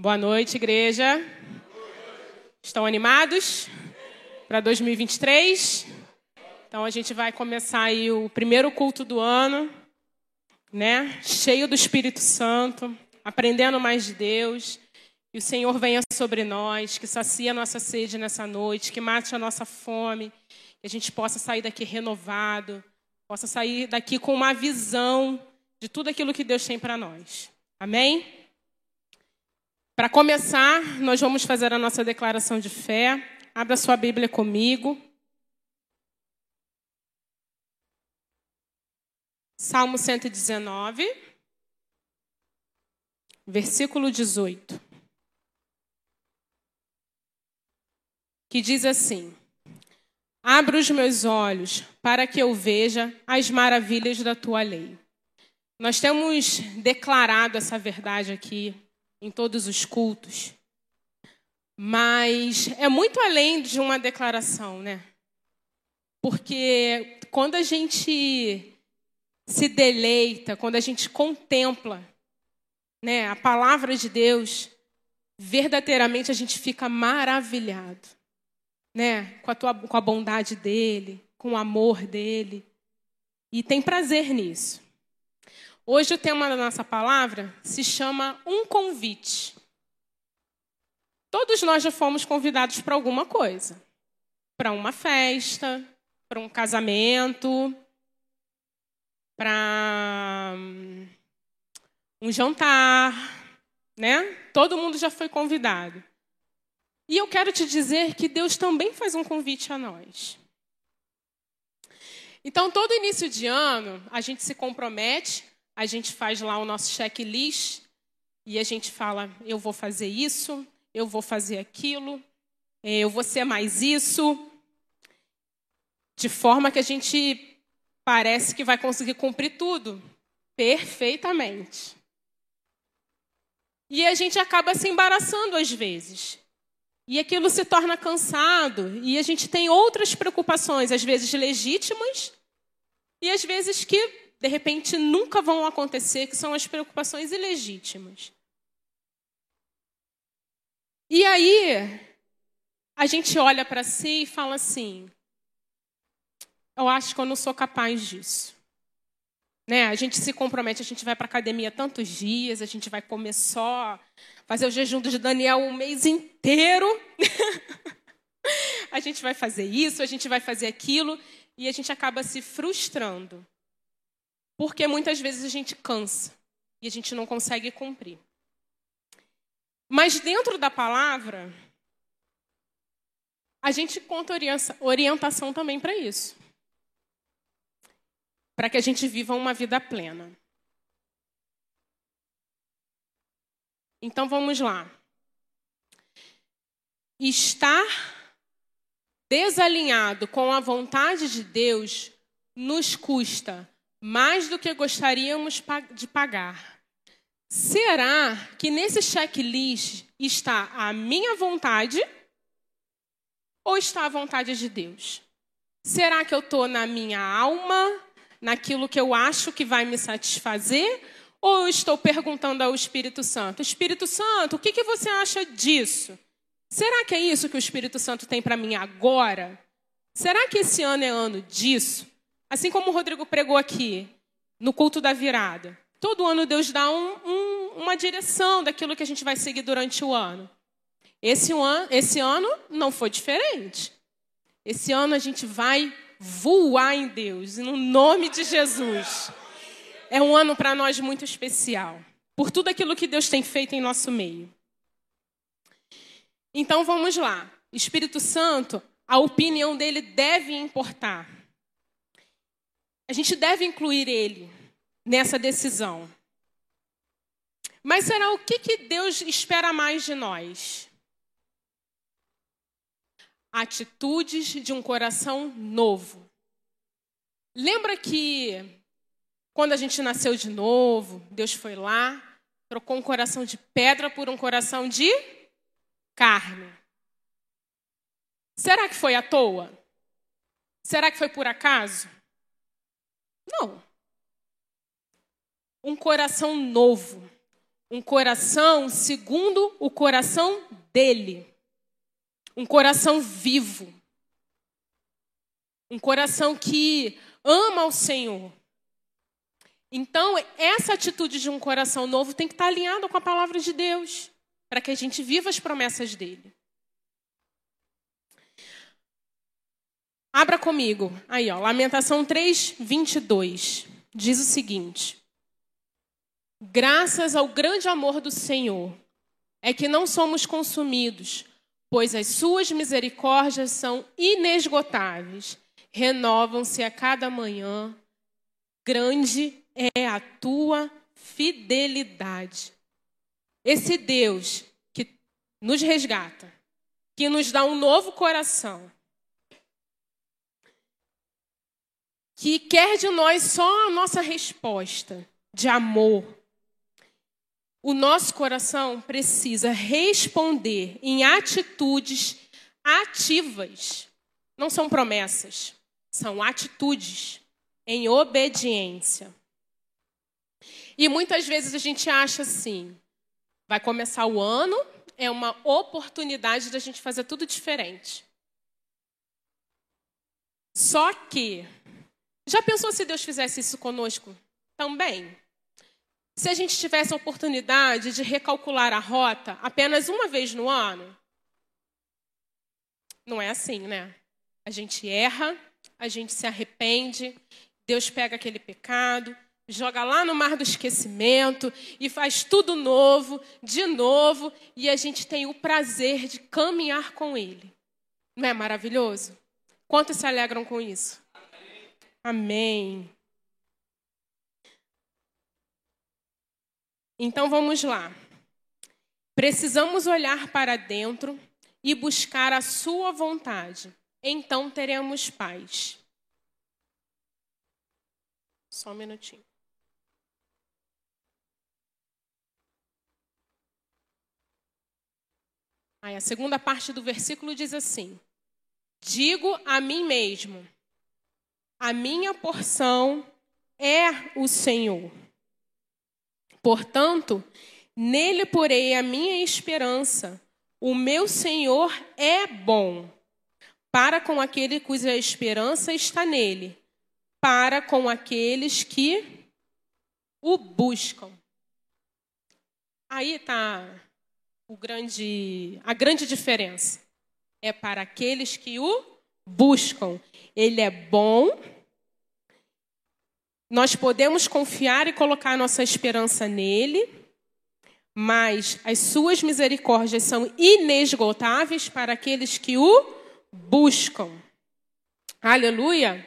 Boa noite, igreja. Estão animados para 2023? Então a gente vai começar aí o primeiro culto do ano, né? Cheio do Espírito Santo, aprendendo mais de Deus. Que o Senhor venha sobre nós, que sacia a nossa sede nessa noite, que mate a nossa fome, que a gente possa sair daqui renovado, possa sair daqui com uma visão de tudo aquilo que Deus tem para nós. Amém? Para começar, nós vamos fazer a nossa declaração de fé. Abra sua Bíblia comigo. Salmo 119, versículo 18. Que diz assim: Abra os meus olhos para que eu veja as maravilhas da tua lei. Nós temos declarado essa verdade aqui em todos os cultos. Mas é muito além de uma declaração, né? Porque quando a gente se deleita, quando a gente contempla né, a palavra de Deus, verdadeiramente a gente fica maravilhado né, com, a tua, com a bondade dele, com o amor dele. E tem prazer nisso. Hoje o tema da nossa palavra se chama Um Convite. Todos nós já fomos convidados para alguma coisa. Para uma festa, para um casamento, para hum, um jantar, né? Todo mundo já foi convidado. E eu quero te dizer que Deus também faz um convite a nós. Então, todo início de ano, a gente se compromete a gente faz lá o nosso checklist e a gente fala: eu vou fazer isso, eu vou fazer aquilo, é, eu vou ser mais isso, de forma que a gente parece que vai conseguir cumprir tudo perfeitamente. E a gente acaba se embaraçando às vezes. E aquilo se torna cansado, e a gente tem outras preocupações, às vezes legítimas, e às vezes que de repente nunca vão acontecer, que são as preocupações ilegítimas. E aí, a gente olha para si e fala assim: eu acho que eu não sou capaz disso. Né? A gente se compromete, a gente vai para academia tantos dias, a gente vai comer só, fazer o jejum de Daniel um mês inteiro. a gente vai fazer isso, a gente vai fazer aquilo, e a gente acaba se frustrando. Porque muitas vezes a gente cansa e a gente não consegue cumprir. Mas dentro da palavra, a gente conta orientação também para isso. Para que a gente viva uma vida plena. Então vamos lá. Estar desalinhado com a vontade de Deus nos custa mais do que gostaríamos de pagar. Será que nesse checklist está a minha vontade ou está a vontade de Deus? Será que eu estou na minha alma, naquilo que eu acho que vai me satisfazer? Ou eu estou perguntando ao Espírito Santo: Espírito Santo, o que, que você acha disso? Será que é isso que o Espírito Santo tem para mim agora? Será que esse ano é ano disso? Assim como o Rodrigo pregou aqui, no culto da virada. Todo ano Deus dá um, um, uma direção daquilo que a gente vai seguir durante o ano. Esse, ano. esse ano não foi diferente. Esse ano a gente vai voar em Deus, no nome de Jesus. É um ano para nós muito especial, por tudo aquilo que Deus tem feito em nosso meio. Então vamos lá. Espírito Santo, a opinião dele deve importar. A gente deve incluir ele nessa decisão. Mas será o que, que Deus espera mais de nós? Atitudes de um coração novo. Lembra que quando a gente nasceu de novo, Deus foi lá, trocou um coração de pedra por um coração de carne. Será que foi à toa? Será que foi por acaso? Não. Um coração novo, um coração segundo o coração dele. Um coração vivo. Um coração que ama o Senhor. Então, essa atitude de um coração novo tem que estar alinhada com a palavra de Deus, para que a gente viva as promessas dele. Abra comigo. Aí, ó, Lamentação 3, 22. Diz o seguinte: Graças ao grande amor do Senhor, é que não somos consumidos, pois as suas misericórdias são inesgotáveis, renovam-se a cada manhã. Grande é a tua fidelidade. Esse Deus que nos resgata, que nos dá um novo coração, que quer de nós só a nossa resposta de amor. O nosso coração precisa responder em atitudes ativas. Não são promessas, são atitudes em obediência. E muitas vezes a gente acha assim: vai começar o ano, é uma oportunidade da gente fazer tudo diferente. Só que já pensou se Deus fizesse isso conosco também? Se a gente tivesse a oportunidade de recalcular a rota apenas uma vez no ano? Não é assim, né? A gente erra, a gente se arrepende, Deus pega aquele pecado, joga lá no mar do esquecimento e faz tudo novo, de novo, e a gente tem o prazer de caminhar com Ele. Não é maravilhoso? Quantos se alegram com isso? Amém. Então vamos lá. Precisamos olhar para dentro e buscar a Sua vontade. Então teremos paz. Só um minutinho. Aí a segunda parte do versículo diz assim: Digo a mim mesmo a minha porção é o Senhor. Portanto, nele porei a minha esperança. O meu Senhor é bom para com aquele cuja esperança está nele, para com aqueles que o buscam. Aí está o grande, a grande diferença. É para aqueles que o buscam. Ele é bom. Nós podemos confiar e colocar nossa esperança nele, mas as suas misericórdias são inesgotáveis para aqueles que o buscam. Aleluia!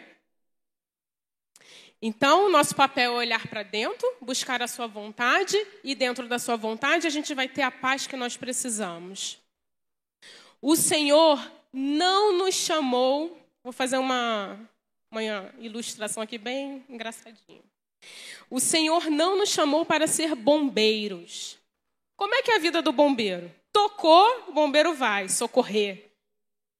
Então, nosso papel é olhar para dentro, buscar a sua vontade, e dentro da sua vontade a gente vai ter a paz que nós precisamos. O Senhor não nos chamou. Vou fazer uma, uma ilustração aqui bem engraçadinha. O Senhor não nos chamou para ser bombeiros. Como é que é a vida do bombeiro? Tocou, o bombeiro vai socorrer.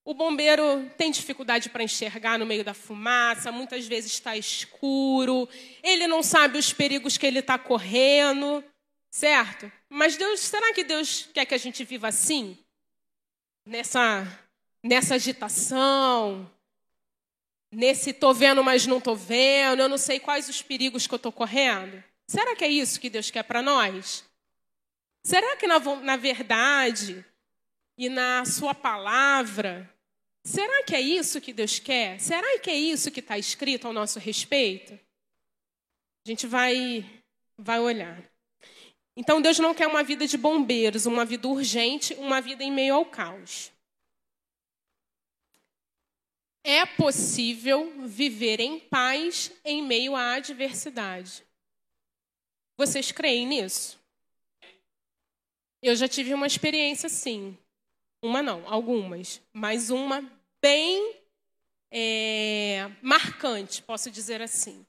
O bombeiro tem dificuldade para enxergar no meio da fumaça, muitas vezes está escuro, ele não sabe os perigos que ele está correndo, certo? Mas Deus, será que Deus quer que a gente viva assim? Nessa nessa agitação, nesse tô vendo, mas não tô vendo, eu não sei quais os perigos que eu tô correndo? Será que é isso que Deus quer para nós? Será que na, na verdade e na sua palavra, será que é isso que Deus quer? Será que é isso que está escrito ao nosso respeito? A gente vai, vai olhar. Então Deus não quer uma vida de bombeiros, uma vida urgente, uma vida em meio ao caos. É possível viver em paz em meio à adversidade. Vocês creem nisso? Eu já tive uma experiência assim. Uma não, algumas. Mas uma bem é, marcante, posso dizer assim.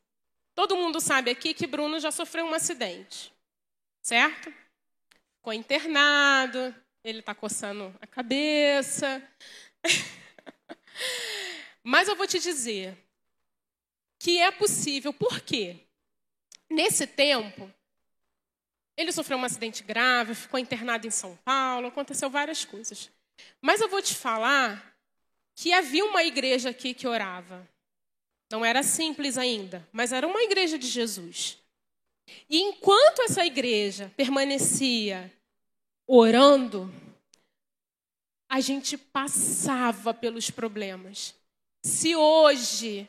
Todo mundo sabe aqui que Bruno já sofreu um acidente, certo? Ficou internado, ele está coçando a cabeça. Mas eu vou te dizer que é possível, por quê? Nesse tempo, Ele sofreu um acidente grave, ficou internado em São Paulo, aconteceu várias coisas. Mas eu vou te falar que havia uma igreja aqui que orava. Não era simples ainda, mas era uma igreja de Jesus. E enquanto essa igreja permanecia orando, a gente passava pelos problemas. Se hoje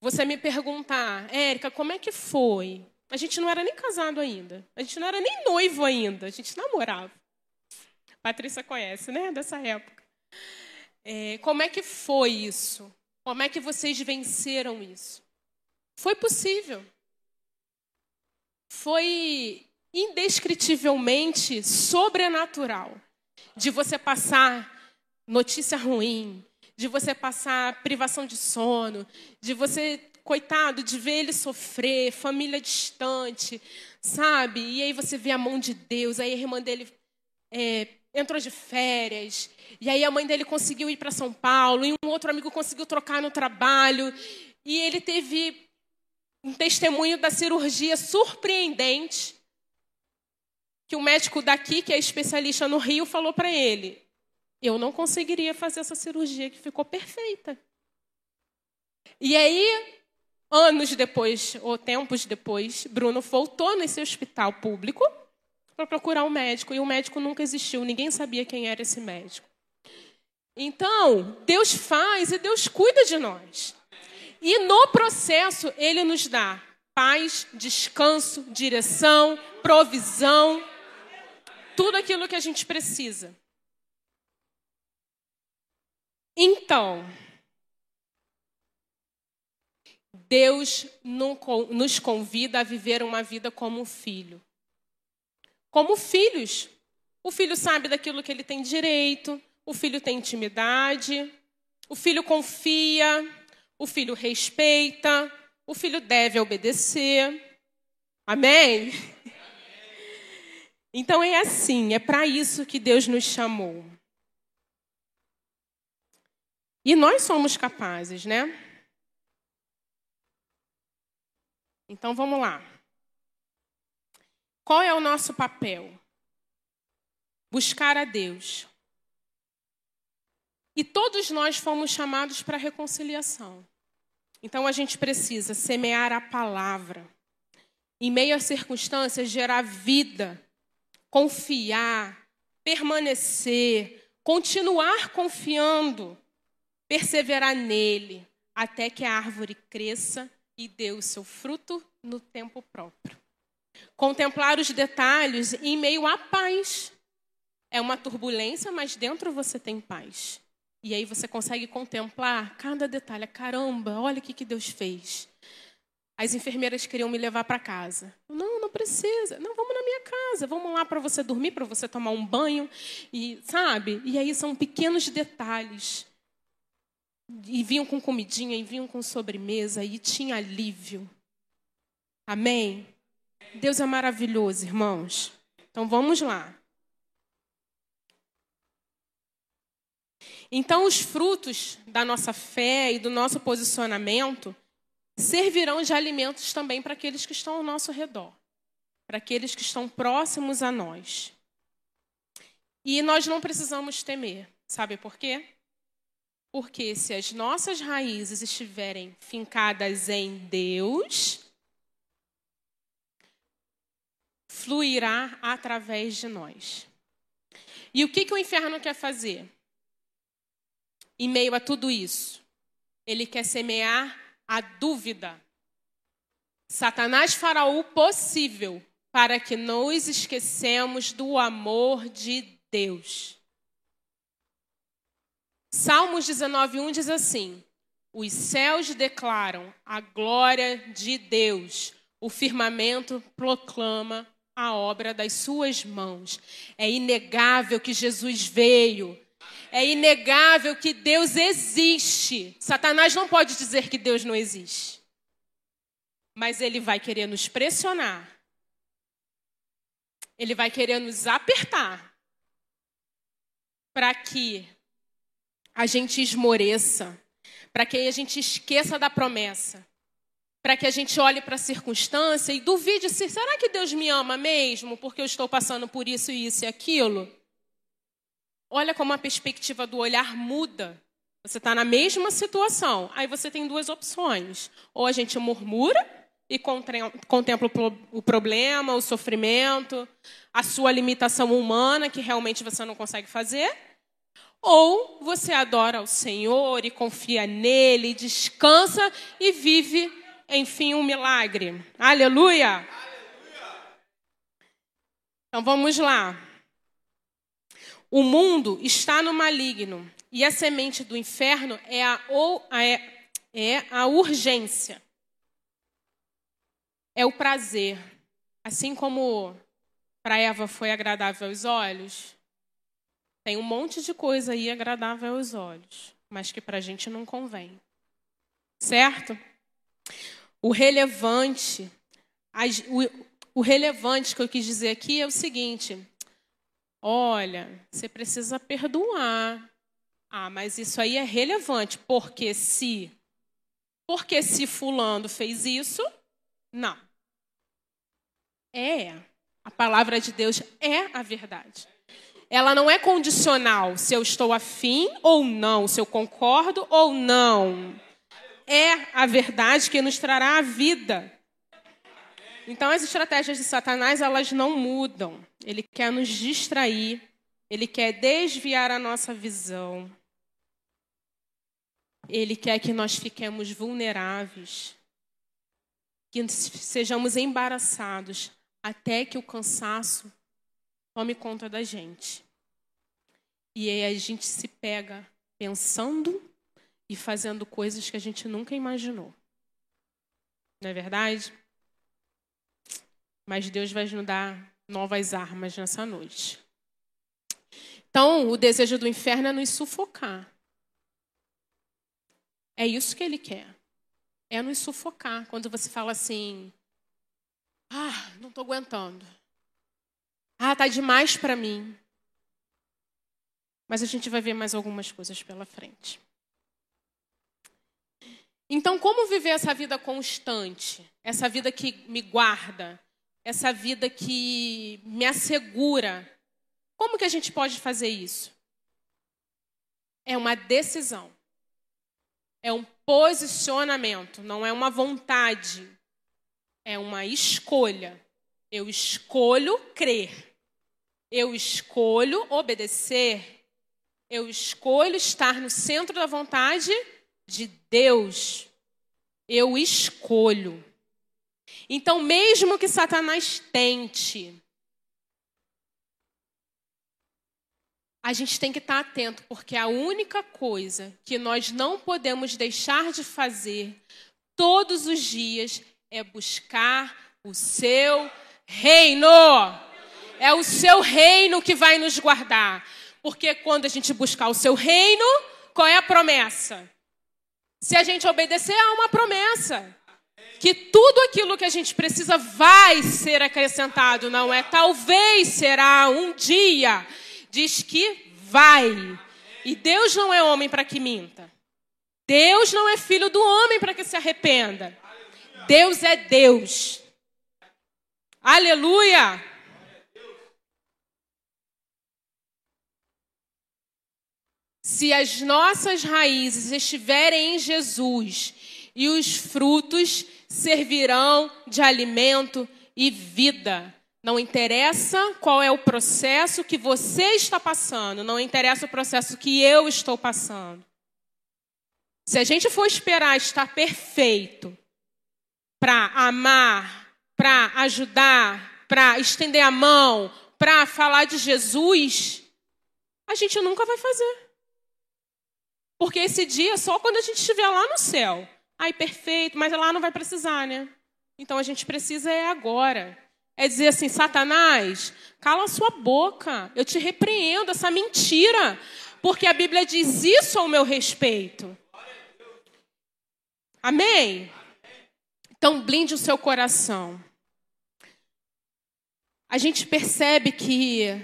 você me perguntar, Érica, como é que foi? A gente não era nem casado ainda. A gente não era nem noivo ainda. A gente namorava. Patrícia conhece, né? Dessa época. É, como é que foi isso? Como é que vocês venceram isso? Foi possível. Foi indescritivelmente sobrenatural de você passar notícia ruim, de você passar privação de sono, de você, coitado, de ver ele sofrer, família distante, sabe? E aí você vê a mão de Deus, aí a irmã dele é, entrou de férias, e aí a mãe dele conseguiu ir para São Paulo, e um outro amigo conseguiu trocar no trabalho, e ele teve um testemunho da cirurgia surpreendente que o médico daqui, que é especialista no Rio, falou para ele: eu não conseguiria fazer essa cirurgia que ficou perfeita. E aí, anos depois, ou tempos depois, Bruno voltou nesse hospital público para procurar um médico, e o médico nunca existiu, ninguém sabia quem era esse médico. Então, Deus faz e Deus cuida de nós. E no processo, Ele nos dá paz, descanso, direção, provisão, tudo aquilo que a gente precisa. Então, Deus nos convida a viver uma vida como filho. Como filhos. O filho sabe daquilo que ele tem direito, o filho tem intimidade, o filho confia, o filho respeita, o filho deve obedecer. Amém? Então é assim, é para isso que Deus nos chamou. E nós somos capazes, né? Então vamos lá. Qual é o nosso papel? Buscar a Deus. E todos nós fomos chamados para a reconciliação. Então a gente precisa semear a palavra. Em meio às circunstâncias, gerar vida, confiar, permanecer, continuar confiando perseverar nele até que a árvore cresça e dê o seu fruto no tempo próprio. Contemplar os detalhes em meio à paz. É uma turbulência, mas dentro você tem paz. E aí você consegue contemplar cada detalhe. Caramba, olha o que, que Deus fez. As enfermeiras queriam me levar para casa. Não, não precisa. Não, vamos na minha casa. Vamos lá para você dormir, para você tomar um banho. E sabe? E aí são pequenos detalhes e vinham com comidinha, e vinham com sobremesa, e tinha alívio. Amém? Deus é maravilhoso, irmãos. Então vamos lá. Então, os frutos da nossa fé e do nosso posicionamento servirão de alimentos também para aqueles que estão ao nosso redor, para aqueles que estão próximos a nós. E nós não precisamos temer, sabe por quê? Porque se as nossas raízes estiverem fincadas em Deus, fluirá através de nós. E o que, que o inferno quer fazer? Em meio a tudo isso, ele quer semear a dúvida. Satanás fará o possível para que nos esquecemos do amor de Deus. Salmos 19:1 diz assim: Os céus declaram a glória de Deus, o firmamento proclama a obra das suas mãos. É inegável que Jesus veio. É inegável que Deus existe. Satanás não pode dizer que Deus não existe. Mas ele vai querer nos pressionar. Ele vai querer nos apertar para que a gente esmoreça, para que a gente esqueça da promessa. para que a gente olhe para a circunstância e duvide se será que Deus me ama mesmo porque eu estou passando por isso, isso e aquilo? Olha como a perspectiva do olhar muda. Você está na mesma situação. Aí você tem duas opções. Ou a gente murmura e contempla o problema, o sofrimento, a sua limitação humana, que realmente você não consegue fazer. Ou você adora o Senhor e confia nele, descansa e vive enfim, um milagre. Aleluia! Aleluia! Então vamos lá. O mundo está no maligno e a semente do inferno é a, ou, é, é a urgência. É o prazer. Assim como para Eva foi agradável aos olhos, tem um monte de coisa aí agradável aos olhos, mas que para a gente não convém. Certo? O relevante, o, o relevante que eu quis dizer aqui é o seguinte: olha, você precisa perdoar. Ah, mas isso aí é relevante, porque se porque se fulano fez isso, não. É. A palavra de Deus é a verdade. Ela não é condicional se eu estou afim ou não, se eu concordo ou não é a verdade que nos trará a vida. Então as estratégias de Satanás, elas não mudam. Ele quer nos distrair, ele quer desviar a nossa visão. Ele quer que nós fiquemos vulneráveis, que sejamos embaraçados até que o cansaço tome conta da gente. E aí a gente se pega pensando e fazendo coisas que a gente nunca imaginou. Não é verdade? Mas Deus vai nos dar novas armas nessa noite. Então, o desejo do inferno é nos sufocar. É isso que ele quer. É nos sufocar. Quando você fala assim: Ah, não estou aguentando. Ah, tá demais para mim. Mas a gente vai ver mais algumas coisas pela frente. Então, como viver essa vida constante? Essa vida que me guarda? Essa vida que me assegura? Como que a gente pode fazer isso? É uma decisão. É um posicionamento, não é uma vontade. É uma escolha. Eu escolho crer. Eu escolho obedecer. Eu escolho estar no centro da vontade de Deus, eu escolho. Então, mesmo que Satanás tente, a gente tem que estar atento, porque a única coisa que nós não podemos deixar de fazer todos os dias é buscar o seu reino. É o seu reino que vai nos guardar. Porque quando a gente buscar o seu reino, qual é a promessa? Se a gente obedecer, há uma promessa. Que tudo aquilo que a gente precisa vai ser acrescentado, não é? Talvez será um dia. Diz que vai. E Deus não é homem para que minta. Deus não é filho do homem para que se arrependa. Deus é Deus. Aleluia! Se as nossas raízes estiverem em Jesus e os frutos servirão de alimento e vida. Não interessa qual é o processo que você está passando, não interessa o processo que eu estou passando. Se a gente for esperar estar perfeito para amar, para ajudar, para estender a mão, para falar de Jesus, a gente nunca vai fazer. Porque esse dia é só quando a gente estiver lá no céu. Ai, perfeito, mas lá não vai precisar, né? Então a gente precisa é agora. É dizer assim, Satanás, cala a sua boca. Eu te repreendo essa mentira. Porque a Bíblia diz isso ao meu respeito. Amém? Então blinde o seu coração. A gente percebe que,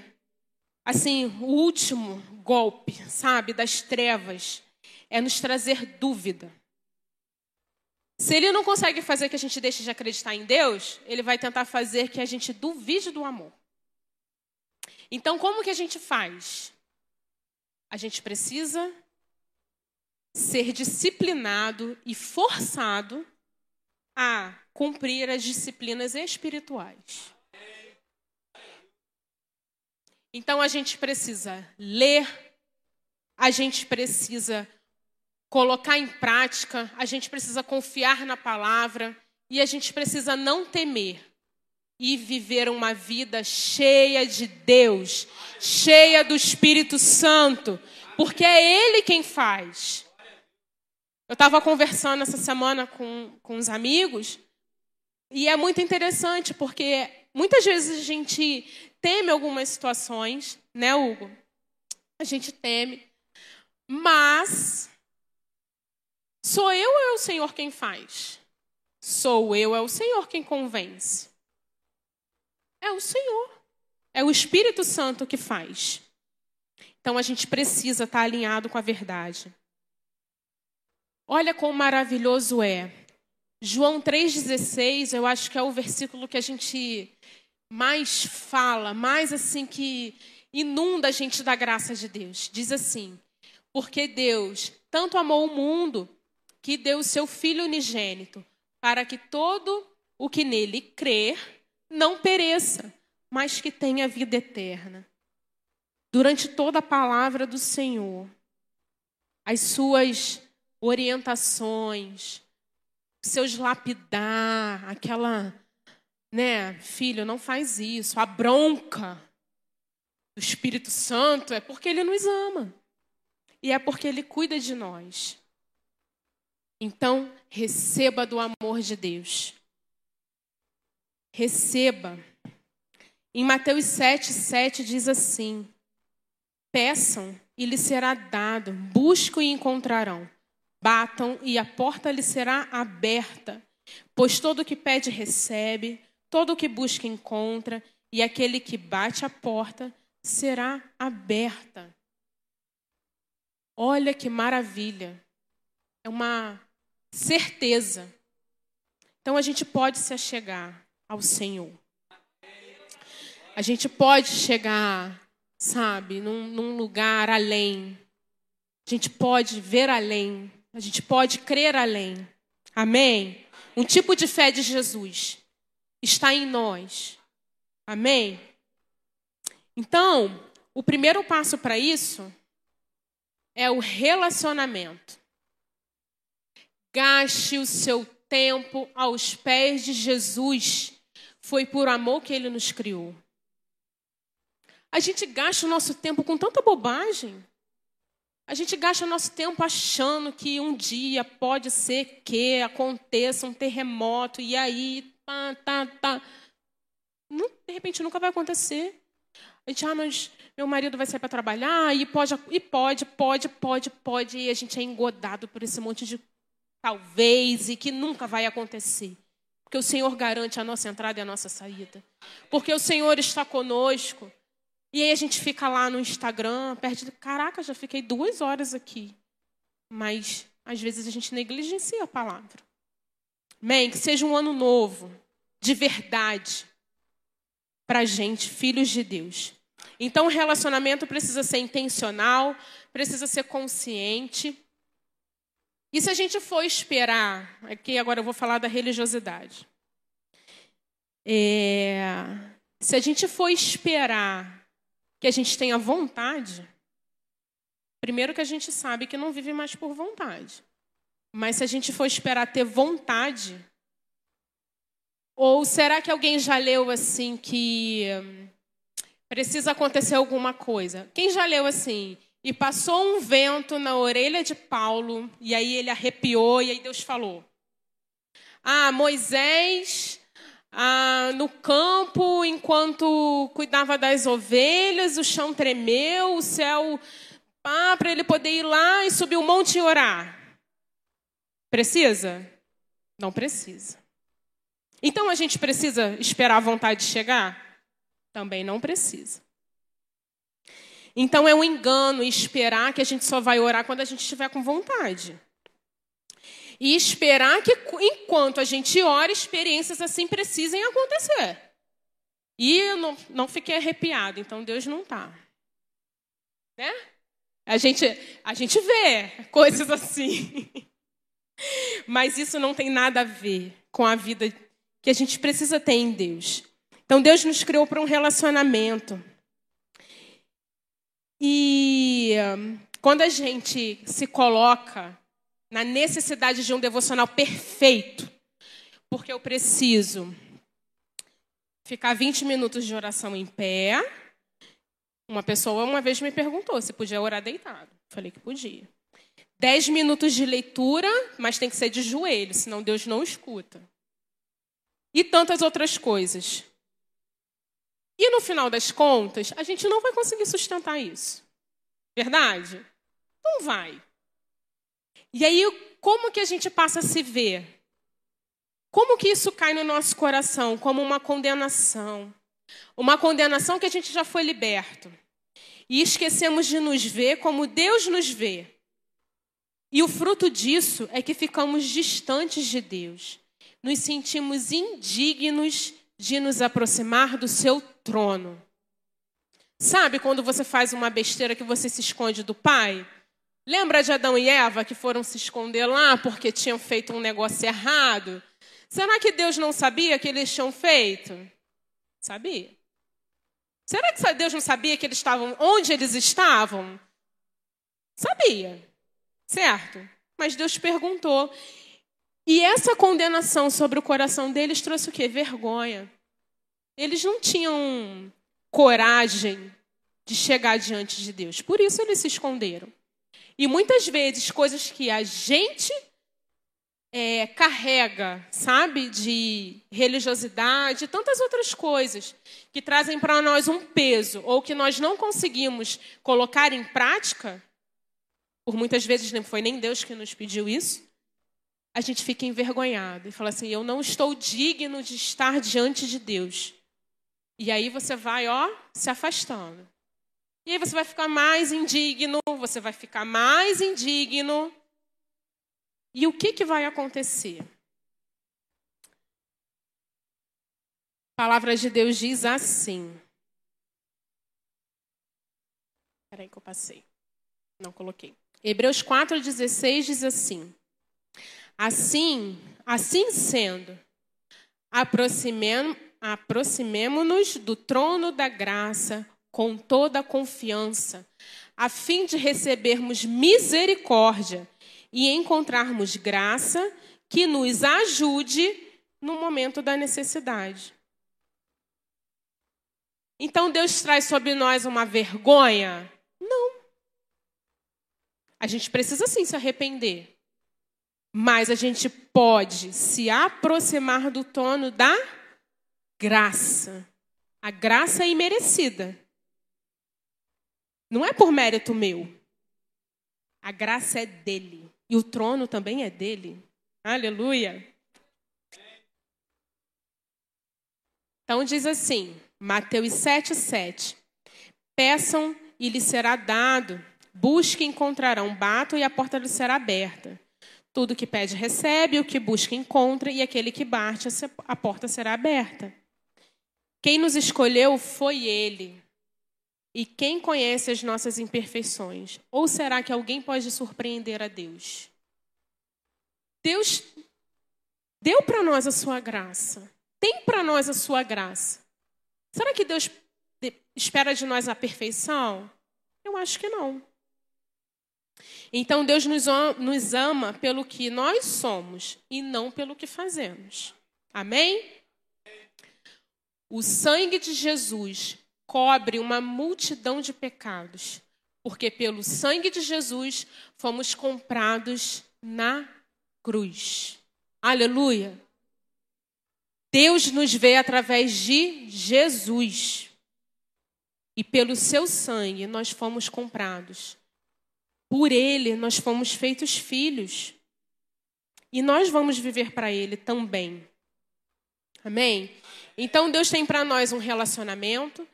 assim, o último golpe, sabe, das trevas, é nos trazer dúvida. Se ele não consegue fazer que a gente deixe de acreditar em Deus, ele vai tentar fazer que a gente duvide do amor. Então, como que a gente faz? A gente precisa ser disciplinado e forçado a cumprir as disciplinas espirituais. Então a gente precisa ler, a gente precisa colocar em prática, a gente precisa confiar na palavra e a gente precisa não temer e viver uma vida cheia de Deus, cheia do Espírito Santo, porque é Ele quem faz. Eu estava conversando essa semana com, com uns amigos e é muito interessante porque muitas vezes a gente teme algumas situações, né, Hugo? A gente teme, mas sou eu ou é o Senhor quem faz? Sou eu, é o Senhor quem convence. É o Senhor. É o Espírito Santo que faz. Então a gente precisa estar alinhado com a verdade. Olha quão maravilhoso é. João 3,16, eu acho que é o versículo que a gente mais fala, mais assim que inunda a gente da graça de Deus. Diz assim: Porque Deus tanto amou o mundo que deu o seu Filho unigênito, para que todo o que nele crer não pereça, mas que tenha vida eterna. Durante toda a palavra do Senhor, as suas orientações, seus lapidar, aquela, né, filho, não faz isso, a bronca do Espírito Santo é porque ele nos ama. E é porque ele cuida de nós. Então, receba do amor de Deus. Receba. Em Mateus 7, 7 diz assim: Peçam e lhe será dado, buscam e encontrarão Batam e a porta lhe será aberta, pois todo o que pede recebe, todo o que busca encontra, e aquele que bate a porta será aberta. Olha que maravilha. É uma certeza. Então a gente pode se achegar ao Senhor. A gente pode chegar, sabe, num, num lugar além. A gente pode ver além. A gente pode crer além. Amém? Um tipo de fé de Jesus está em nós. Amém? Então, o primeiro passo para isso é o relacionamento. Gaste o seu tempo aos pés de Jesus. Foi por amor que ele nos criou. A gente gasta o nosso tempo com tanta bobagem. A gente gasta nosso tempo achando que um dia pode ser que aconteça um terremoto e aí, tá, tá, tá. De repente nunca vai acontecer. A gente, ah, mas meu marido vai sair para trabalhar e pode, e pode, pode, pode, pode. E a gente é engodado por esse monte de talvez e que nunca vai acontecer. Porque o Senhor garante a nossa entrada e a nossa saída. Porque o Senhor está conosco. E aí a gente fica lá no Instagram, perde. Caraca, já fiquei duas horas aqui. Mas às vezes a gente negligencia a palavra. Amém? Que seja um ano novo, de verdade, para gente, filhos de Deus. Então o relacionamento precisa ser intencional, precisa ser consciente. E se a gente for esperar, aqui agora eu vou falar da religiosidade. É, se a gente for esperar que a gente tenha vontade, primeiro que a gente sabe que não vive mais por vontade. Mas se a gente for esperar ter vontade, ou será que alguém já leu assim que hum, precisa acontecer alguma coisa? Quem já leu assim? E passou um vento na orelha de Paulo, e aí ele arrepiou, e aí Deus falou: Ah, Moisés ah, no campo, enquanto cuidava das ovelhas, o chão tremeu, o céu, ah, para ele poder ir lá e subir o monte e orar. Precisa? Não precisa. Então a gente precisa esperar a vontade chegar? Também não precisa. Então é um engano esperar que a gente só vai orar quando a gente estiver com vontade. E esperar que, enquanto a gente ora, experiências assim precisem acontecer. E eu não, não fiquei arrepiado, então Deus não está. Né? A gente, a gente vê coisas assim. Mas isso não tem nada a ver com a vida que a gente precisa ter em Deus. Então Deus nos criou para um relacionamento. E quando a gente se coloca na necessidade de um devocional perfeito, porque eu preciso ficar 20 minutos de oração em pé. Uma pessoa uma vez me perguntou se podia orar deitado. Falei que podia. 10 minutos de leitura, mas tem que ser de joelho, senão Deus não escuta. E tantas outras coisas. E no final das contas, a gente não vai conseguir sustentar isso. Verdade? Não vai. E aí, como que a gente passa a se ver? Como que isso cai no nosso coração? Como uma condenação. Uma condenação que a gente já foi liberto. E esquecemos de nos ver como Deus nos vê. E o fruto disso é que ficamos distantes de Deus. Nos sentimos indignos de nos aproximar do seu trono. Sabe quando você faz uma besteira que você se esconde do pai? Lembra de Adão e Eva que foram se esconder lá porque tinham feito um negócio errado? Será que Deus não sabia que eles tinham feito? Sabia. Será que Deus não sabia que eles estavam onde eles estavam? Sabia. Certo? Mas Deus perguntou. E essa condenação sobre o coração deles trouxe o quê? Vergonha. Eles não tinham coragem de chegar diante de Deus. Por isso eles se esconderam. E muitas vezes, coisas que a gente é, carrega, sabe, de religiosidade, tantas outras coisas que trazem para nós um peso ou que nós não conseguimos colocar em prática, por muitas vezes não foi nem Deus que nos pediu isso, a gente fica envergonhado e fala assim: eu não estou digno de estar diante de Deus. E aí você vai, ó, se afastando. E aí você vai ficar mais indigno, você vai ficar mais indigno. E o que, que vai acontecer? A palavra de Deus diz assim. Espera aí que eu passei. Não coloquei. Hebreus 4,16 diz assim. Assim, assim sendo, aproximemo-nos do trono da graça com toda a confiança, a fim de recebermos misericórdia e encontrarmos graça que nos ajude no momento da necessidade. Então Deus traz sobre nós uma vergonha? Não. A gente precisa sim se arrepender. Mas a gente pode se aproximar do trono da graça. A graça é imerecida. Não é por mérito meu. A graça é dele. E o trono também é dele. Aleluia. Então diz assim, Mateus 7, 7. Peçam e lhes será dado. Busquem e encontrarão. Batam e a porta lhes será aberta. Tudo que pede recebe, o que busca encontra, e aquele que bate, a porta será aberta. Quem nos escolheu foi ele. E quem conhece as nossas imperfeições? Ou será que alguém pode surpreender a Deus? Deus deu para nós a sua graça. Tem para nós a sua graça. Será que Deus espera de nós a perfeição? Eu acho que não. Então Deus nos ama pelo que nós somos e não pelo que fazemos. Amém? O sangue de Jesus cobre uma multidão de pecados, porque pelo sangue de Jesus fomos comprados na cruz. Aleluia! Deus nos vê através de Jesus. E pelo seu sangue nós fomos comprados. Por ele nós fomos feitos filhos. E nós vamos viver para ele também. Amém? Então Deus tem para nós um relacionamento,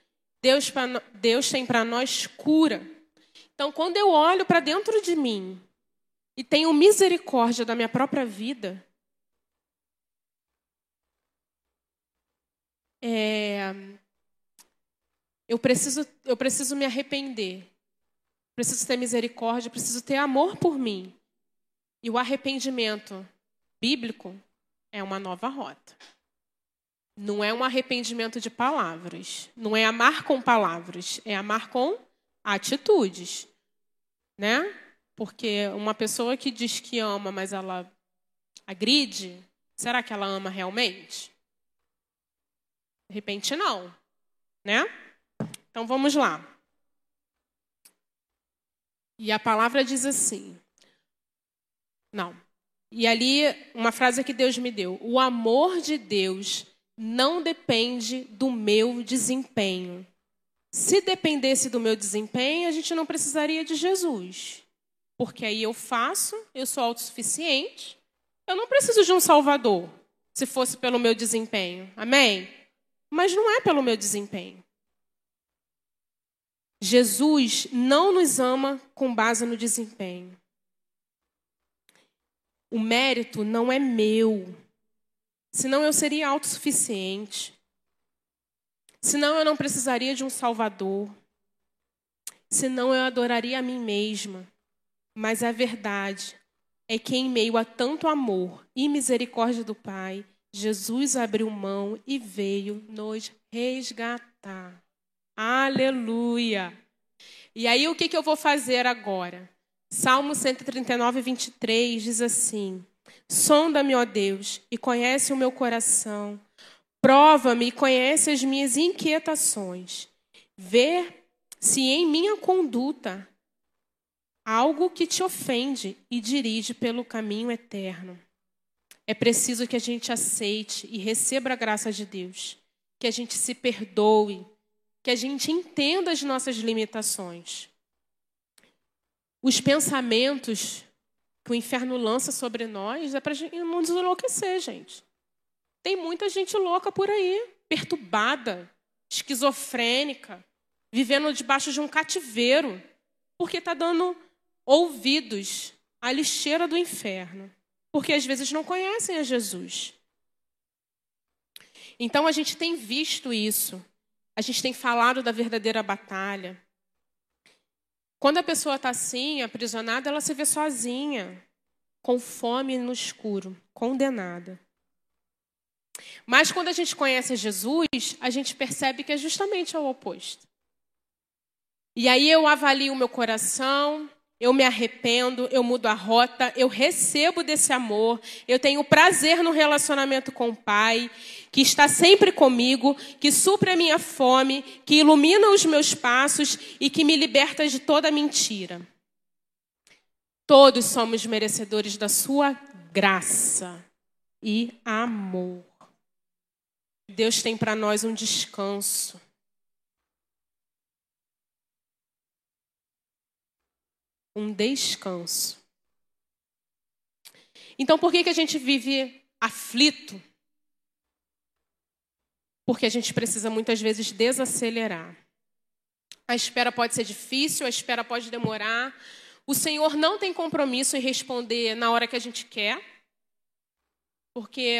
Deus, pra, Deus tem para nós cura. Então, quando eu olho para dentro de mim e tenho misericórdia da minha própria vida, é, eu, preciso, eu preciso me arrepender, preciso ter misericórdia, preciso ter amor por mim. E o arrependimento bíblico é uma nova rota. Não é um arrependimento de palavras. Não é amar com palavras. É amar com atitudes. Né? Porque uma pessoa que diz que ama, mas ela agride, será que ela ama realmente? De repente, não. Né? Então vamos lá. E a palavra diz assim: não. E ali, uma frase que Deus me deu: O amor de Deus não depende do meu desempenho. Se dependesse do meu desempenho, a gente não precisaria de Jesus. Porque aí eu faço, eu sou autossuficiente, eu não preciso de um Salvador, se fosse pelo meu desempenho. Amém? Mas não é pelo meu desempenho. Jesus não nos ama com base no desempenho. O mérito não é meu. Senão eu seria autossuficiente. Senão eu não precisaria de um Salvador. Senão eu adoraria a mim mesma. Mas a verdade é que, em meio a tanto amor e misericórdia do Pai, Jesus abriu mão e veio nos resgatar. Aleluia! E aí, o que, que eu vou fazer agora? Salmo 139, 23 diz assim: Sonda-me, ó Deus, e conhece o meu coração. Prova-me e conhece as minhas inquietações. Vê se em minha conduta algo que te ofende e dirige pelo caminho eterno. É preciso que a gente aceite e receba a graça de Deus, que a gente se perdoe, que a gente entenda as nossas limitações. Os pensamentos que o inferno lança sobre nós é para não nos enlouquecer, gente. Tem muita gente louca por aí, perturbada, esquizofrênica, vivendo debaixo de um cativeiro, porque está dando ouvidos à lixeira do inferno, porque às vezes não conhecem a Jesus. Então a gente tem visto isso, a gente tem falado da verdadeira batalha, quando a pessoa está assim, aprisionada, ela se vê sozinha, com fome no escuro, condenada. Mas quando a gente conhece Jesus, a gente percebe que é justamente o oposto. E aí eu avalio o meu coração, eu me arrependo, eu mudo a rota, eu recebo desse amor, eu tenho prazer no relacionamento com o Pai, que está sempre comigo, que supre a minha fome, que ilumina os meus passos e que me liberta de toda mentira. Todos somos merecedores da Sua graça e amor. Deus tem para nós um descanso. Um descanso. Então, por que, que a gente vive aflito? Porque a gente precisa muitas vezes desacelerar. A espera pode ser difícil, a espera pode demorar. O Senhor não tem compromisso em responder na hora que a gente quer. Porque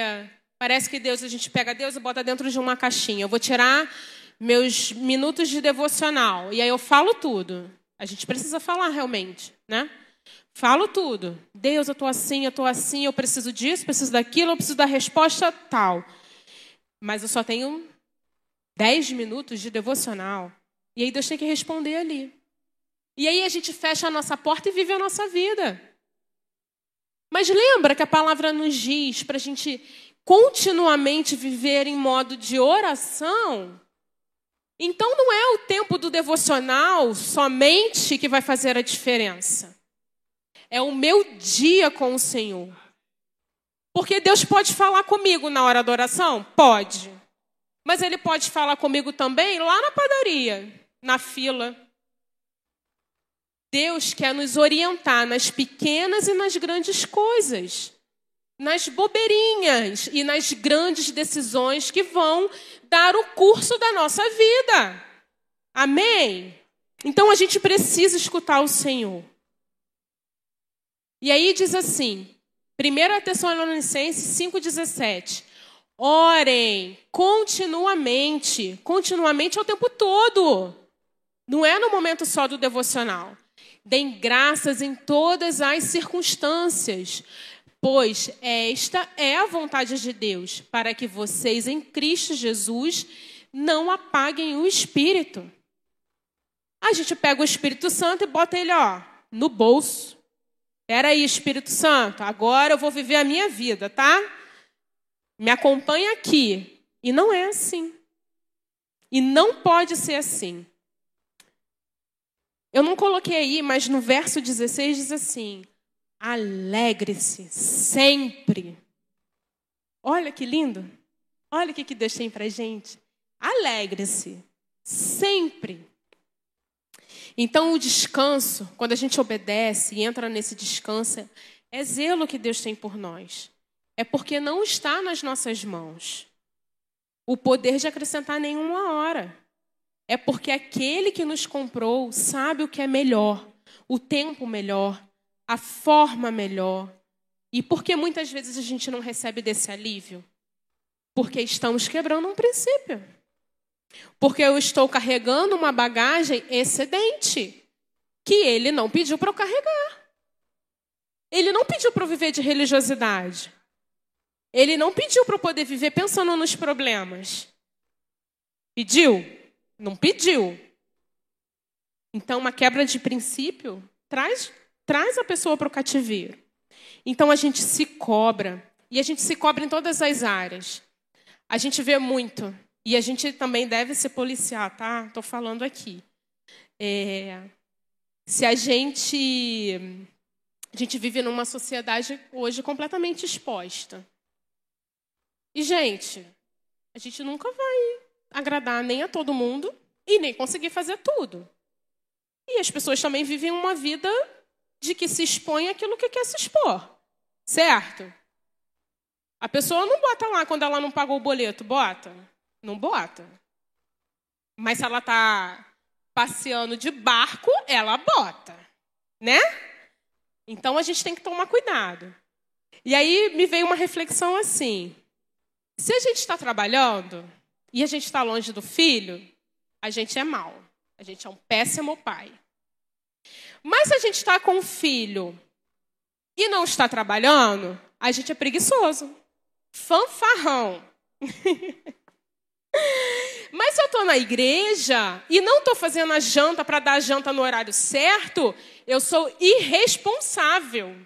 parece que Deus, a gente pega Deus e bota dentro de uma caixinha. Eu vou tirar meus minutos de devocional. E aí eu falo tudo. A gente precisa falar realmente, né? Falo tudo. Deus, eu estou assim, eu estou assim, eu preciso disso, preciso daquilo, eu preciso da resposta tal. Mas eu só tenho 10 minutos de devocional. E aí Deus tem que responder ali. E aí a gente fecha a nossa porta e vive a nossa vida. Mas lembra que a palavra nos diz para a gente continuamente viver em modo de oração então não é o tempo do devocional somente que vai fazer a diferença. É o meu dia com o Senhor. Porque Deus pode falar comigo na hora da oração? Pode. Mas Ele pode falar comigo também lá na padaria, na fila. Deus quer nos orientar nas pequenas e nas grandes coisas nas bobeirinhas e nas grandes decisões que vão dar o curso da nossa vida. Amém? Então a gente precisa escutar o Senhor. E aí diz assim, 1 Tessalonicenses 5,17. Orem continuamente. Continuamente é o tempo todo. Não é no momento só do devocional. Deem graças em todas as circunstâncias, pois esta é a vontade de Deus, para que vocês em Cristo Jesus não apaguem o Espírito. A gente pega o Espírito Santo e bota ele ó, no bolso. Espera aí, Espírito Santo, agora eu vou viver a minha vida, tá? Me acompanha aqui. E não é assim. E não pode ser assim. Eu não coloquei aí, mas no verso 16 diz assim: alegre-se sempre. Olha que lindo. Olha o que Deus tem para gente. Alegre-se sempre. Então, o descanso, quando a gente obedece e entra nesse descanso, é zelo que Deus tem por nós. É porque não está nas nossas mãos o poder de acrescentar nenhuma hora. É porque aquele que nos comprou sabe o que é melhor, o tempo melhor, a forma melhor. E por que muitas vezes a gente não recebe desse alívio? Porque estamos quebrando um princípio. Porque eu estou carregando uma bagagem excedente que ele não pediu para eu carregar. Ele não pediu para eu viver de religiosidade. Ele não pediu para eu poder viver pensando nos problemas. Pediu? Não pediu. Então, uma quebra de princípio traz, traz a pessoa para o cativeiro. Então, a gente se cobra. E a gente se cobra em todas as áreas. A gente vê muito. E a gente também deve se policiar, tá? Estou falando aqui. É, se a gente. A gente vive numa sociedade hoje completamente exposta. E, gente, a gente nunca vai agradar nem a todo mundo e nem conseguir fazer tudo. E as pessoas também vivem uma vida de que se expõe aquilo que quer se expor. Certo? A pessoa não bota lá quando ela não pagou o boleto, bota? Não bota. Mas se ela está passeando de barco, ela bota, né? Então a gente tem que tomar cuidado. E aí me veio uma reflexão assim: se a gente está trabalhando, e a gente está longe do filho, a gente é mal. A gente é um péssimo pai. Mas se a gente está com o filho e não está trabalhando, a gente é preguiçoso. Fanfarrão. Mas se eu estou na igreja e não estou fazendo a janta para dar a janta no horário certo, eu sou irresponsável.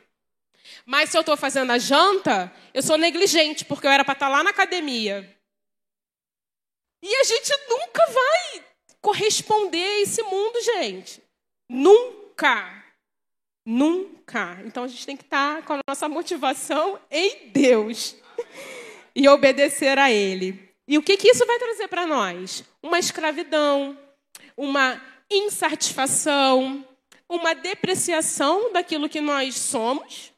Mas se eu estou fazendo a janta, eu sou negligente, porque eu era para estar tá lá na academia. E a gente nunca vai corresponder a esse mundo, gente. Nunca. Nunca. Então a gente tem que estar com a nossa motivação em Deus e obedecer a Ele. E o que, que isso vai trazer para nós? Uma escravidão, uma insatisfação, uma depreciação daquilo que nós somos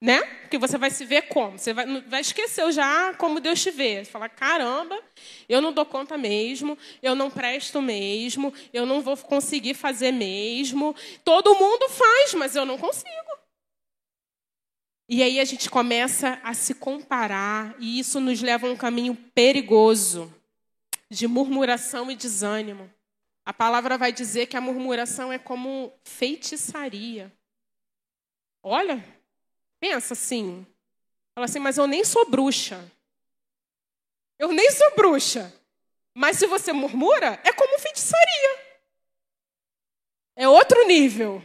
né? Porque você vai se ver como? Você vai, vai esquecer já como Deus te vê. Você fala, caramba, eu não dou conta mesmo, eu não presto mesmo, eu não vou conseguir fazer mesmo. Todo mundo faz, mas eu não consigo. E aí a gente começa a se comparar, e isso nos leva a um caminho perigoso de murmuração e desânimo. A palavra vai dizer que a murmuração é como feitiçaria. Olha, Pensa assim. Fala assim, mas eu nem sou bruxa. Eu nem sou bruxa. Mas se você murmura, é como feitiçaria. É outro nível.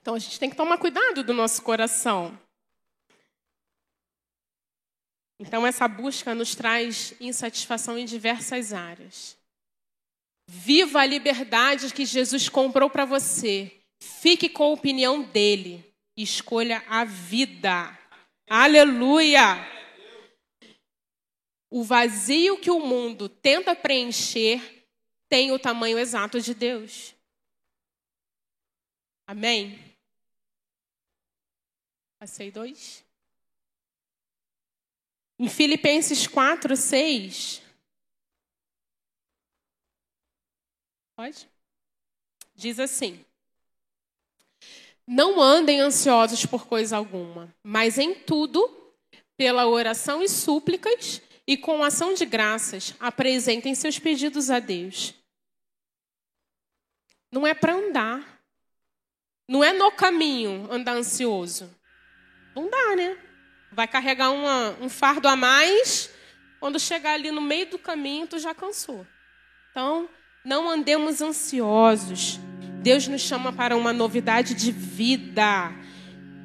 Então a gente tem que tomar cuidado do nosso coração. Então essa busca nos traz insatisfação em diversas áreas. Viva a liberdade que Jesus comprou para você. Fique com a opinião dele escolha a vida. Aleluia! O vazio que o mundo tenta preencher tem o tamanho exato de Deus. Amém? Passei dois. Em Filipenses 4, 6. Pode? Diz assim: Não andem ansiosos por coisa alguma, mas em tudo, pela oração e súplicas e com ação de graças, apresentem seus pedidos a Deus. Não é para andar. Não é no caminho andar ansioso. Não dá, né? Vai carregar uma, um fardo a mais, quando chegar ali no meio do caminho, tu já cansou. Então, não andemos ansiosos. Deus nos chama para uma novidade de vida.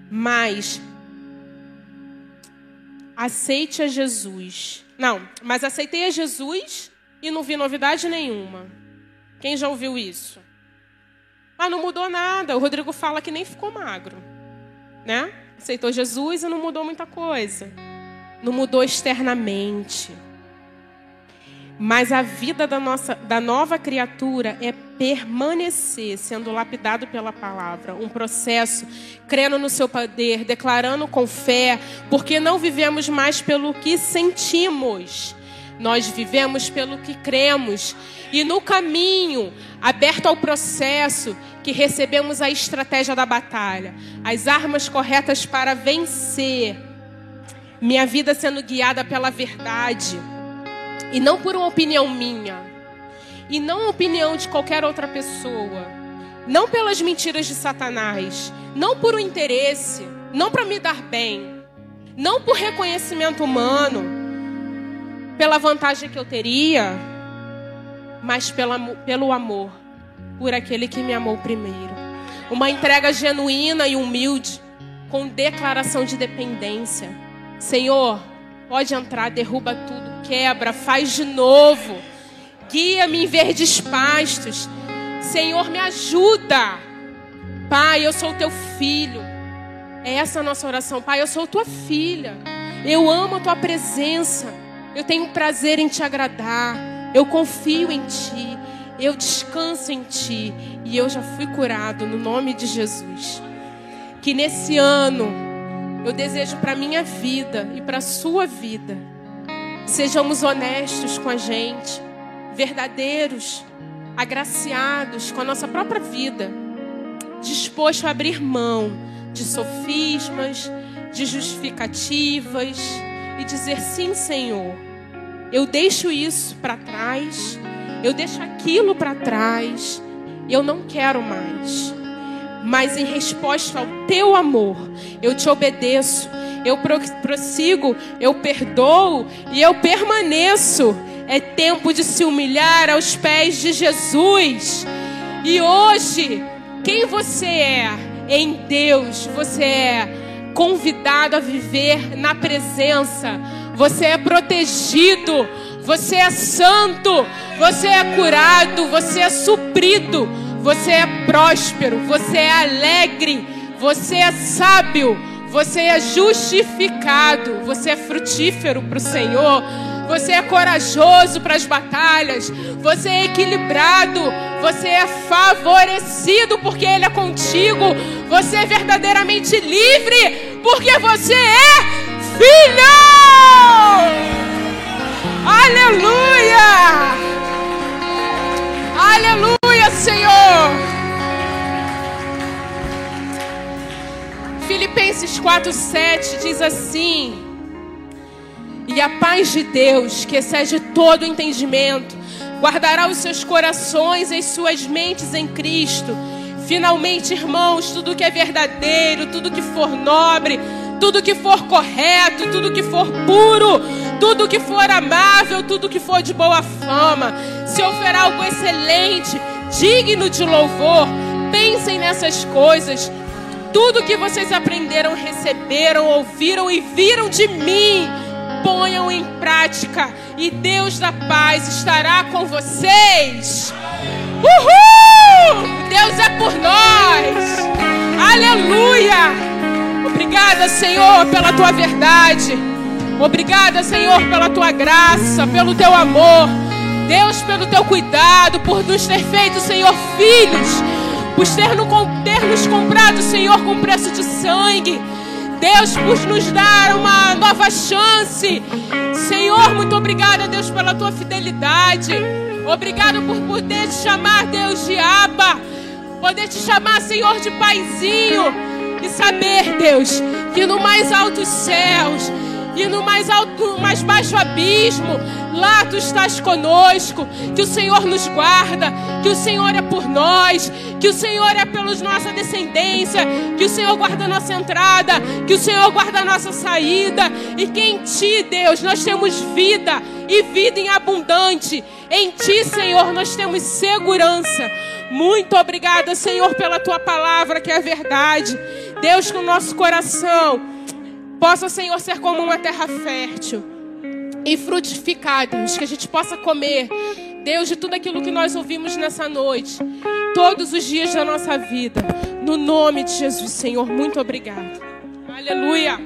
Mas aceite a Jesus. Não, mas aceitei a Jesus e não vi novidade nenhuma. Quem já ouviu isso? Ah, não mudou nada. O Rodrigo fala que nem ficou magro, né? Aceitou Jesus e não mudou muita coisa. Não mudou externamente. Mas a vida da, nossa, da nova criatura é permanecer sendo lapidado pela palavra. Um processo, crendo no seu poder, declarando com fé, porque não vivemos mais pelo que sentimos, nós vivemos pelo que cremos. E no caminho, aberto ao processo, que recebemos a estratégia da batalha, as armas corretas para vencer. Minha vida sendo guiada pela verdade e não por uma opinião minha. E não a opinião de qualquer outra pessoa. Não pelas mentiras de Satanás. Não por um interesse. Não para me dar bem. Não por reconhecimento humano. Pela vantagem que eu teria. Mas pela, pelo amor. Por aquele que me amou primeiro. Uma entrega genuína e humilde. Com declaração de dependência. Senhor, pode entrar, derruba tudo quebra, faz de novo. Guia-me em verdes pastos. Senhor, me ajuda. Pai, eu sou teu filho. É essa a nossa oração. Pai, eu sou tua filha. Eu amo a tua presença. Eu tenho prazer em te agradar. Eu confio em ti. Eu descanso em ti. E eu já fui curado no nome de Jesus. Que nesse ano eu desejo para minha vida e para sua vida Sejamos honestos com a gente, verdadeiros, agraciados com a nossa própria vida, disposto a abrir mão de sofismas, de justificativas e dizer sim, Senhor. Eu deixo isso para trás, eu deixo aquilo para trás, eu não quero mais. Mas em resposta ao teu amor, eu te obedeço eu prossigo, eu perdoo e eu permaneço. É tempo de se humilhar aos pés de Jesus. E hoje, quem você é em Deus, você é convidado a viver na presença. Você é protegido, você é santo, você é curado, você é suprido, você é próspero, você é alegre, você é sábio, você é justificado, você é frutífero para o Senhor, você é corajoso para as batalhas, você é equilibrado, você é favorecido porque Ele é contigo, você é verdadeiramente livre porque você é filho! Aleluia! Aleluia, Senhor! Filipenses 4:7 diz assim: E a paz de Deus, que excede todo entendimento, guardará os seus corações e as suas mentes em Cristo. Finalmente, irmãos, tudo que é verdadeiro, tudo que for nobre, tudo que for correto, tudo que for puro, tudo que for amável, tudo que for de boa fama, se houver algo excelente, digno de louvor, pensem nessas coisas tudo que vocês aprenderam, receberam, ouviram e viram de mim, ponham em prática, e Deus da paz estará com vocês. Uhul! Deus é por nós. Aleluia! Obrigada, Senhor, pela tua verdade. Obrigada, Senhor, pela tua graça, pelo teu amor. Deus, pelo teu cuidado, por nos ter feito, Senhor, filhos por ter, no, ter nos comprado, Senhor, com preço de sangue. Deus, por nos dar uma nova chance. Senhor, muito obrigada, Deus, pela tua fidelidade. Obrigado por poder te chamar, Deus, de Abba. Poder te chamar, Senhor, de paizinho. E saber, Deus, que no mais altos céus e no mais alto, mais baixo abismo, lá tu estás conosco, que o Senhor nos guarda, que o Senhor é por nós, que o Senhor é pelos nossa descendência, que o Senhor guarda a nossa entrada, que o Senhor guarda a nossa saída, e que em ti, Deus, nós temos vida. E vida em abundante. Em ti, Senhor, nós temos segurança. Muito obrigada, Senhor, pela tua palavra que é verdade. Deus, que o nosso coração possa, Senhor, ser como uma terra fértil e frutificar, Deus, que a gente possa comer, Deus, de tudo aquilo que nós ouvimos nessa noite, todos os dias da nossa vida, no nome de Jesus, Senhor, muito obrigado. Aleluia.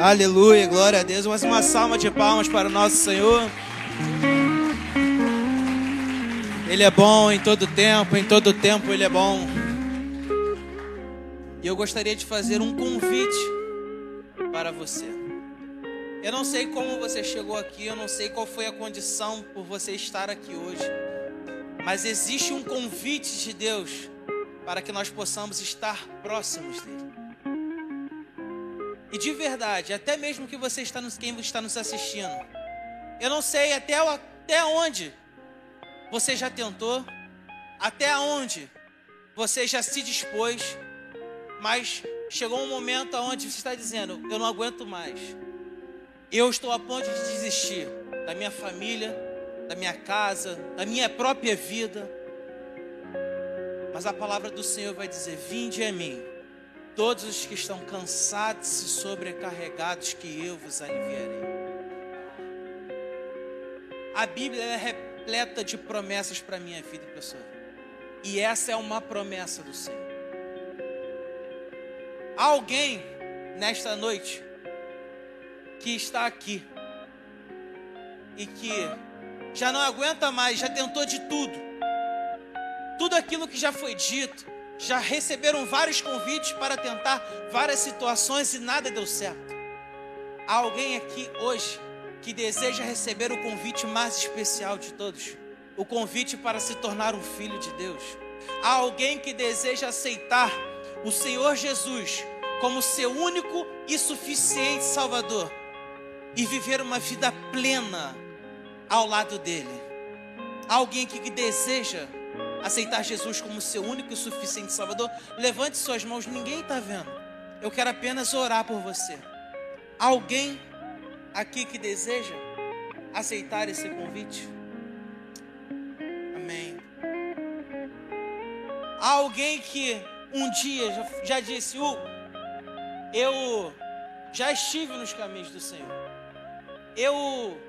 Aleluia, glória a Deus. Mais uma salva de palmas para o nosso Senhor. Ele é bom em todo tempo, em todo tempo Ele é bom. E eu gostaria de fazer um convite para você. Eu não sei como você chegou aqui, eu não sei qual foi a condição por você estar aqui hoje, mas existe um convite de Deus para que nós possamos estar próximos dele. E de verdade, até mesmo que você está nos, quem está nos assistindo, eu não sei até, até onde você já tentou, até onde você já se dispôs, mas chegou um momento onde você está dizendo: Eu não aguento mais. Eu estou a ponto de desistir da minha família, da minha casa, da minha própria vida. Mas a palavra do Senhor vai dizer: Vinde a mim, todos os que estão cansados e sobrecarregados, que eu vos aliviarei. A Bíblia é repleta de promessas para a minha vida, pessoal. E essa é uma promessa do Senhor alguém nesta noite que está aqui e que já não aguenta mais, já tentou de tudo, tudo aquilo que já foi dito, já receberam vários convites para tentar várias situações e nada deu certo. Há alguém aqui hoje que deseja receber o convite mais especial de todos, o convite para se tornar um filho de Deus. Há alguém que deseja aceitar o Senhor Jesus como seu único e suficiente Salvador e viver uma vida plena ao lado dele. Alguém que deseja aceitar Jesus como seu único e suficiente Salvador, levante suas mãos, ninguém está vendo. Eu quero apenas orar por você. Alguém aqui que deseja aceitar esse convite? Amém. Alguém que um dia já, já disse: uh, Eu já estive nos caminhos do Senhor. Eu,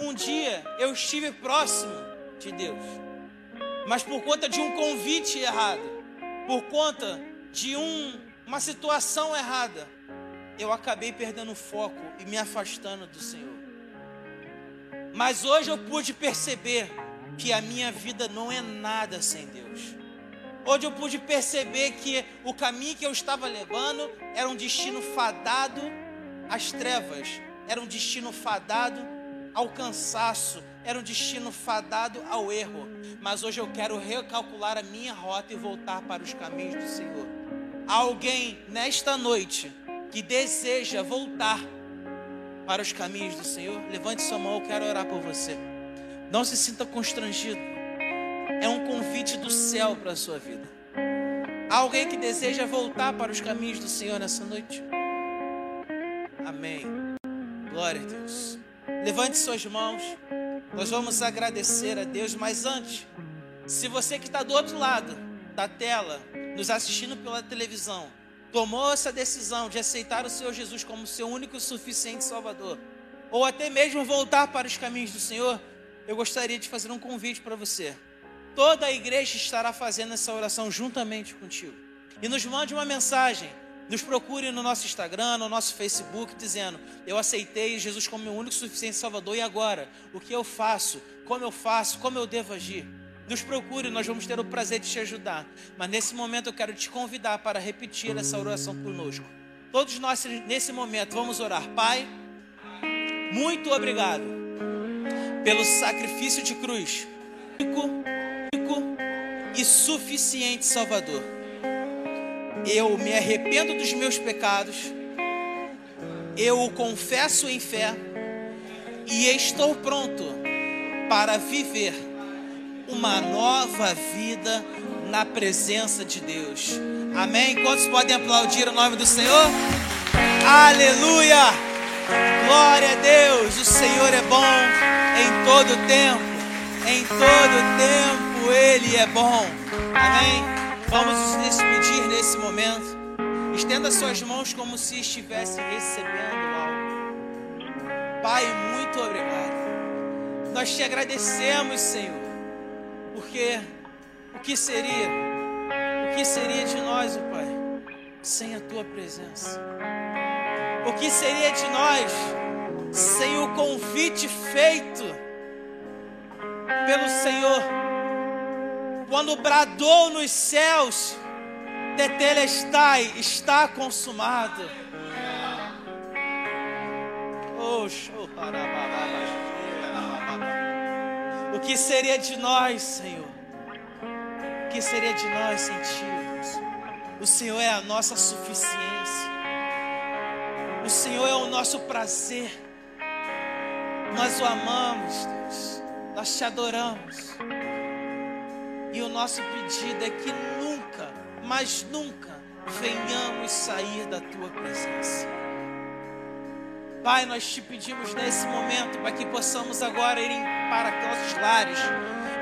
um dia, eu estive próximo de Deus. Mas por conta de um convite errado, por conta de um, uma situação errada, eu acabei perdendo o foco e me afastando do Senhor. Mas hoje eu pude perceber que a minha vida não é nada sem Deus onde eu pude perceber que o caminho que eu estava levando era um destino fadado às trevas, era um destino fadado ao cansaço, era um destino fadado ao erro. Mas hoje eu quero recalcular a minha rota e voltar para os caminhos do Senhor. Há alguém nesta noite que deseja voltar para os caminhos do Senhor? Levante sua mão, eu quero orar por você. Não se sinta constrangido é um convite do céu para a sua vida. Há alguém que deseja voltar para os caminhos do Senhor nessa noite? Amém. Glória a Deus. Levante suas mãos. Nós vamos agradecer a Deus, mas antes, se você que está do outro lado da tela, nos assistindo pela televisão, tomou essa decisão de aceitar o Senhor Jesus como seu único e suficiente Salvador, ou até mesmo voltar para os caminhos do Senhor, eu gostaria de fazer um convite para você. Toda a igreja estará fazendo essa oração juntamente contigo. E nos mande uma mensagem. Nos procure no nosso Instagram, no nosso Facebook, dizendo: Eu aceitei Jesus como meu único suficiente Salvador. E agora? O que eu faço? Como eu faço? Como eu devo agir? Nos procure, nós vamos ter o prazer de te ajudar. Mas nesse momento eu quero te convidar para repetir essa oração conosco. Todos nós, nesse momento, vamos orar. Pai, muito obrigado pelo sacrifício de cruz e e suficiente Salvador. Eu me arrependo dos meus pecados, eu o confesso em fé e estou pronto para viver uma nova vida na presença de Deus. Amém? Quantos podem aplaudir o nome do Senhor? Aleluia! Glória a Deus! O Senhor é bom em todo tempo. Em todo tempo Ele é bom. Amém? Vamos despedir nesse momento. Estenda suas mãos como se estivesse recebendo algo. Pai, muito obrigado. Nós te agradecemos, Senhor, porque o que seria, o que seria de nós, oh Pai, sem a tua presença? O que seria de nós sem o convite feito pelo Senhor? Quando bradou nos céus, Tetelestai, está consumado. O que seria de nós, Senhor? O que seria de nós sem Ti? O Senhor é a nossa suficiência. O Senhor é o nosso prazer. Nós o amamos, Deus. Nós te adoramos. E o nosso pedido é que nunca, mas nunca, venhamos sair da tua presença. Pai, nós te pedimos nesse momento para que possamos agora ir para nossos lares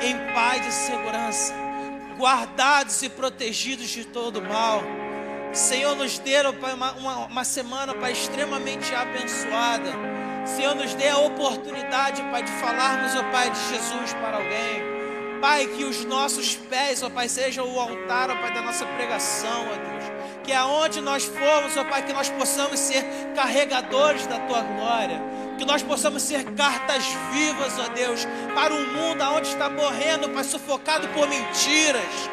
em paz e segurança, guardados e protegidos de todo mal. Senhor, nos dê uma, uma, uma semana Pai, extremamente abençoada. Senhor, nos dê a oportunidade, Pai, de falarmos, ó Pai, de Jesus para alguém. Pai, que os nossos pés, ó Pai, sejam o altar, ó Pai, da nossa pregação, ó Deus. Que aonde nós formos, ó Pai, que nós possamos ser carregadores da Tua glória. Que nós possamos ser cartas vivas, ó Deus, para um mundo onde está morrendo, Pai, sufocado por mentiras.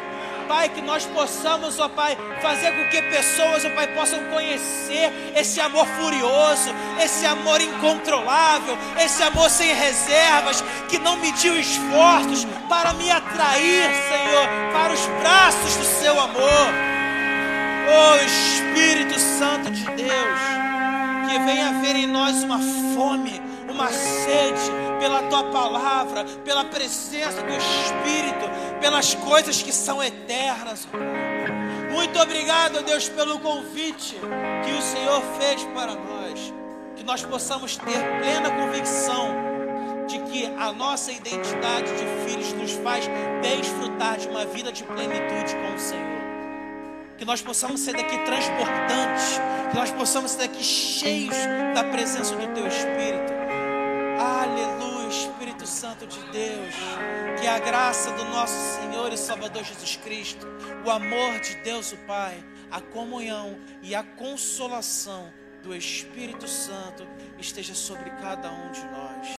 Pai, que nós possamos, ó Pai, fazer com que pessoas, ó Pai, possam conhecer esse amor furioso, esse amor incontrolável, esse amor sem reservas, que não mediu esforços para me atrair, Senhor, para os braços do seu amor. Oh Espírito Santo de Deus, que venha haver em nós uma fome, uma sede pela tua palavra, pela presença do Espírito, pelas coisas que são eternas. Muito obrigado, Deus, pelo convite que o Senhor fez para nós. Que nós possamos ter plena convicção de que a nossa identidade de filhos nos faz desfrutar de uma vida de plenitude com o Senhor. Que nós possamos ser daqui transportantes, que nós possamos ser daqui cheios da presença do Teu Espírito. Aleluia, Espírito Santo de Deus. Que a graça do nosso Senhor e Salvador Jesus Cristo, o amor de Deus o Pai, a comunhão e a consolação do Espírito Santo esteja sobre cada um de nós.